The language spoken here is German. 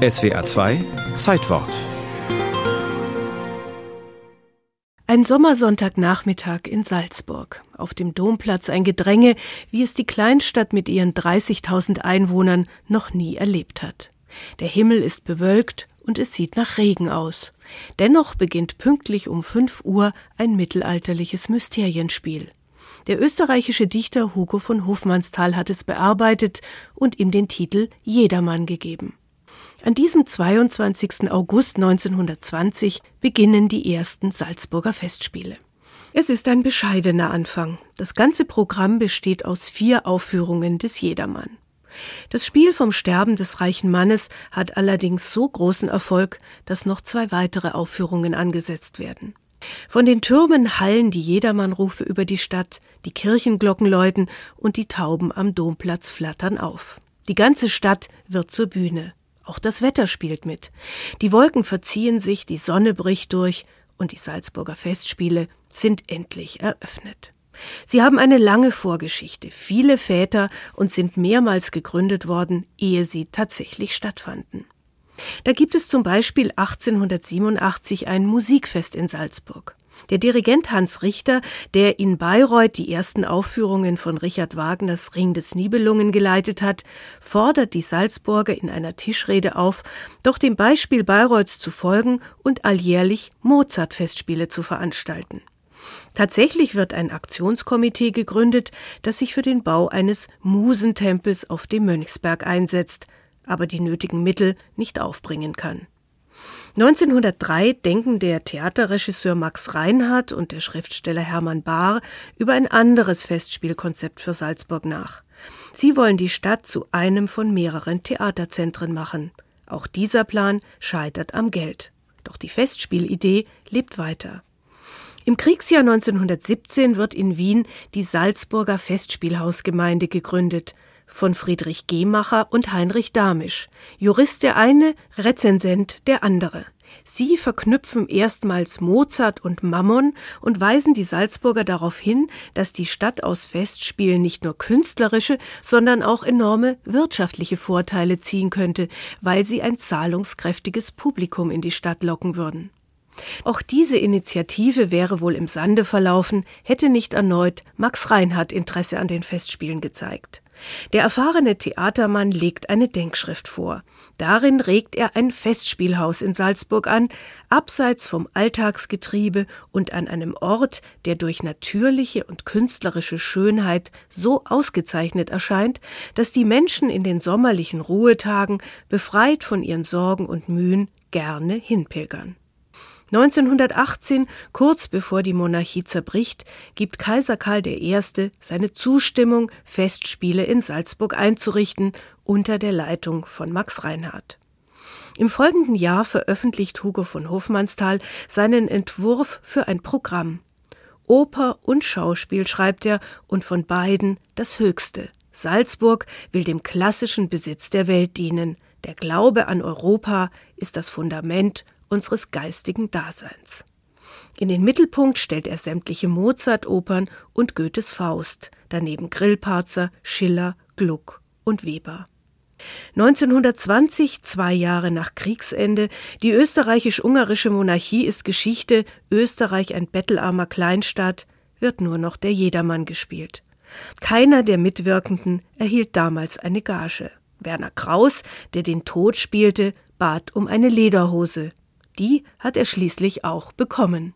SWA 2 Zeitwort Ein Sommersonntagnachmittag in Salzburg. Auf dem Domplatz ein Gedränge, wie es die Kleinstadt mit ihren 30.000 Einwohnern noch nie erlebt hat. Der Himmel ist bewölkt und es sieht nach Regen aus. Dennoch beginnt pünktlich um 5 Uhr ein mittelalterliches Mysterienspiel. Der österreichische Dichter Hugo von Hofmannsthal hat es bearbeitet und ihm den Titel Jedermann gegeben. An diesem 22. August 1920 beginnen die ersten Salzburger Festspiele. Es ist ein bescheidener Anfang. Das ganze Programm besteht aus vier Aufführungen des Jedermann. Das Spiel vom Sterben des reichen Mannes hat allerdings so großen Erfolg, dass noch zwei weitere Aufführungen angesetzt werden. Von den Türmen hallen die Jedermannrufe über die Stadt, die Kirchenglocken läuten und die Tauben am Domplatz flattern auf. Die ganze Stadt wird zur Bühne. Auch das Wetter spielt mit. Die Wolken verziehen sich, die Sonne bricht durch und die Salzburger Festspiele sind endlich eröffnet. Sie haben eine lange Vorgeschichte, viele Väter und sind mehrmals gegründet worden, ehe sie tatsächlich stattfanden. Da gibt es zum Beispiel 1887 ein Musikfest in Salzburg. Der Dirigent Hans Richter, der in Bayreuth die ersten Aufführungen von Richard Wagners Ring des Nibelungen geleitet hat, fordert die Salzburger in einer Tischrede auf, doch dem Beispiel Bayreuths zu folgen und alljährlich Mozart-Festspiele zu veranstalten. Tatsächlich wird ein Aktionskomitee gegründet, das sich für den Bau eines Musentempels auf dem Mönchsberg einsetzt, aber die nötigen Mittel nicht aufbringen kann. 1903 denken der Theaterregisseur Max Reinhardt und der Schriftsteller Hermann Bahr über ein anderes Festspielkonzept für Salzburg nach. Sie wollen die Stadt zu einem von mehreren Theaterzentren machen. Auch dieser Plan scheitert am Geld. Doch die Festspielidee lebt weiter. Im Kriegsjahr 1917 wird in Wien die Salzburger Festspielhausgemeinde gegründet von Friedrich Gehmacher und Heinrich Damisch, Jurist der eine, Rezensent der andere. Sie verknüpfen erstmals Mozart und Mammon und weisen die Salzburger darauf hin, dass die Stadt aus Festspielen nicht nur künstlerische, sondern auch enorme wirtschaftliche Vorteile ziehen könnte, weil sie ein zahlungskräftiges Publikum in die Stadt locken würden. Auch diese Initiative wäre wohl im Sande verlaufen, hätte nicht erneut Max Reinhardt Interesse an den Festspielen gezeigt. Der erfahrene Theatermann legt eine Denkschrift vor. Darin regt er ein Festspielhaus in Salzburg an, abseits vom Alltagsgetriebe und an einem Ort, der durch natürliche und künstlerische Schönheit so ausgezeichnet erscheint, dass die Menschen in den sommerlichen Ruhetagen, befreit von ihren Sorgen und Mühen, gerne hinpilgern. 1918, kurz bevor die Monarchie zerbricht, gibt Kaiser Karl I. seine Zustimmung, Festspiele in Salzburg einzurichten, unter der Leitung von Max Reinhardt. Im folgenden Jahr veröffentlicht Hugo von Hofmannsthal seinen Entwurf für ein Programm. Oper und Schauspiel schreibt er und von beiden das Höchste. Salzburg will dem klassischen Besitz der Welt dienen. Der Glaube an Europa ist das Fundament unseres geistigen Daseins. In den Mittelpunkt stellt er sämtliche Mozart-Opern und Goethes Faust, daneben Grillparzer, Schiller, Gluck und Weber. 1920, zwei Jahre nach Kriegsende, die österreichisch-ungarische Monarchie ist Geschichte, Österreich ein bettelarmer Kleinstaat, wird nur noch der Jedermann gespielt. Keiner der Mitwirkenden erhielt damals eine Gage. Werner Kraus, der den Tod spielte, bat um eine Lederhose, die hat er schließlich auch bekommen.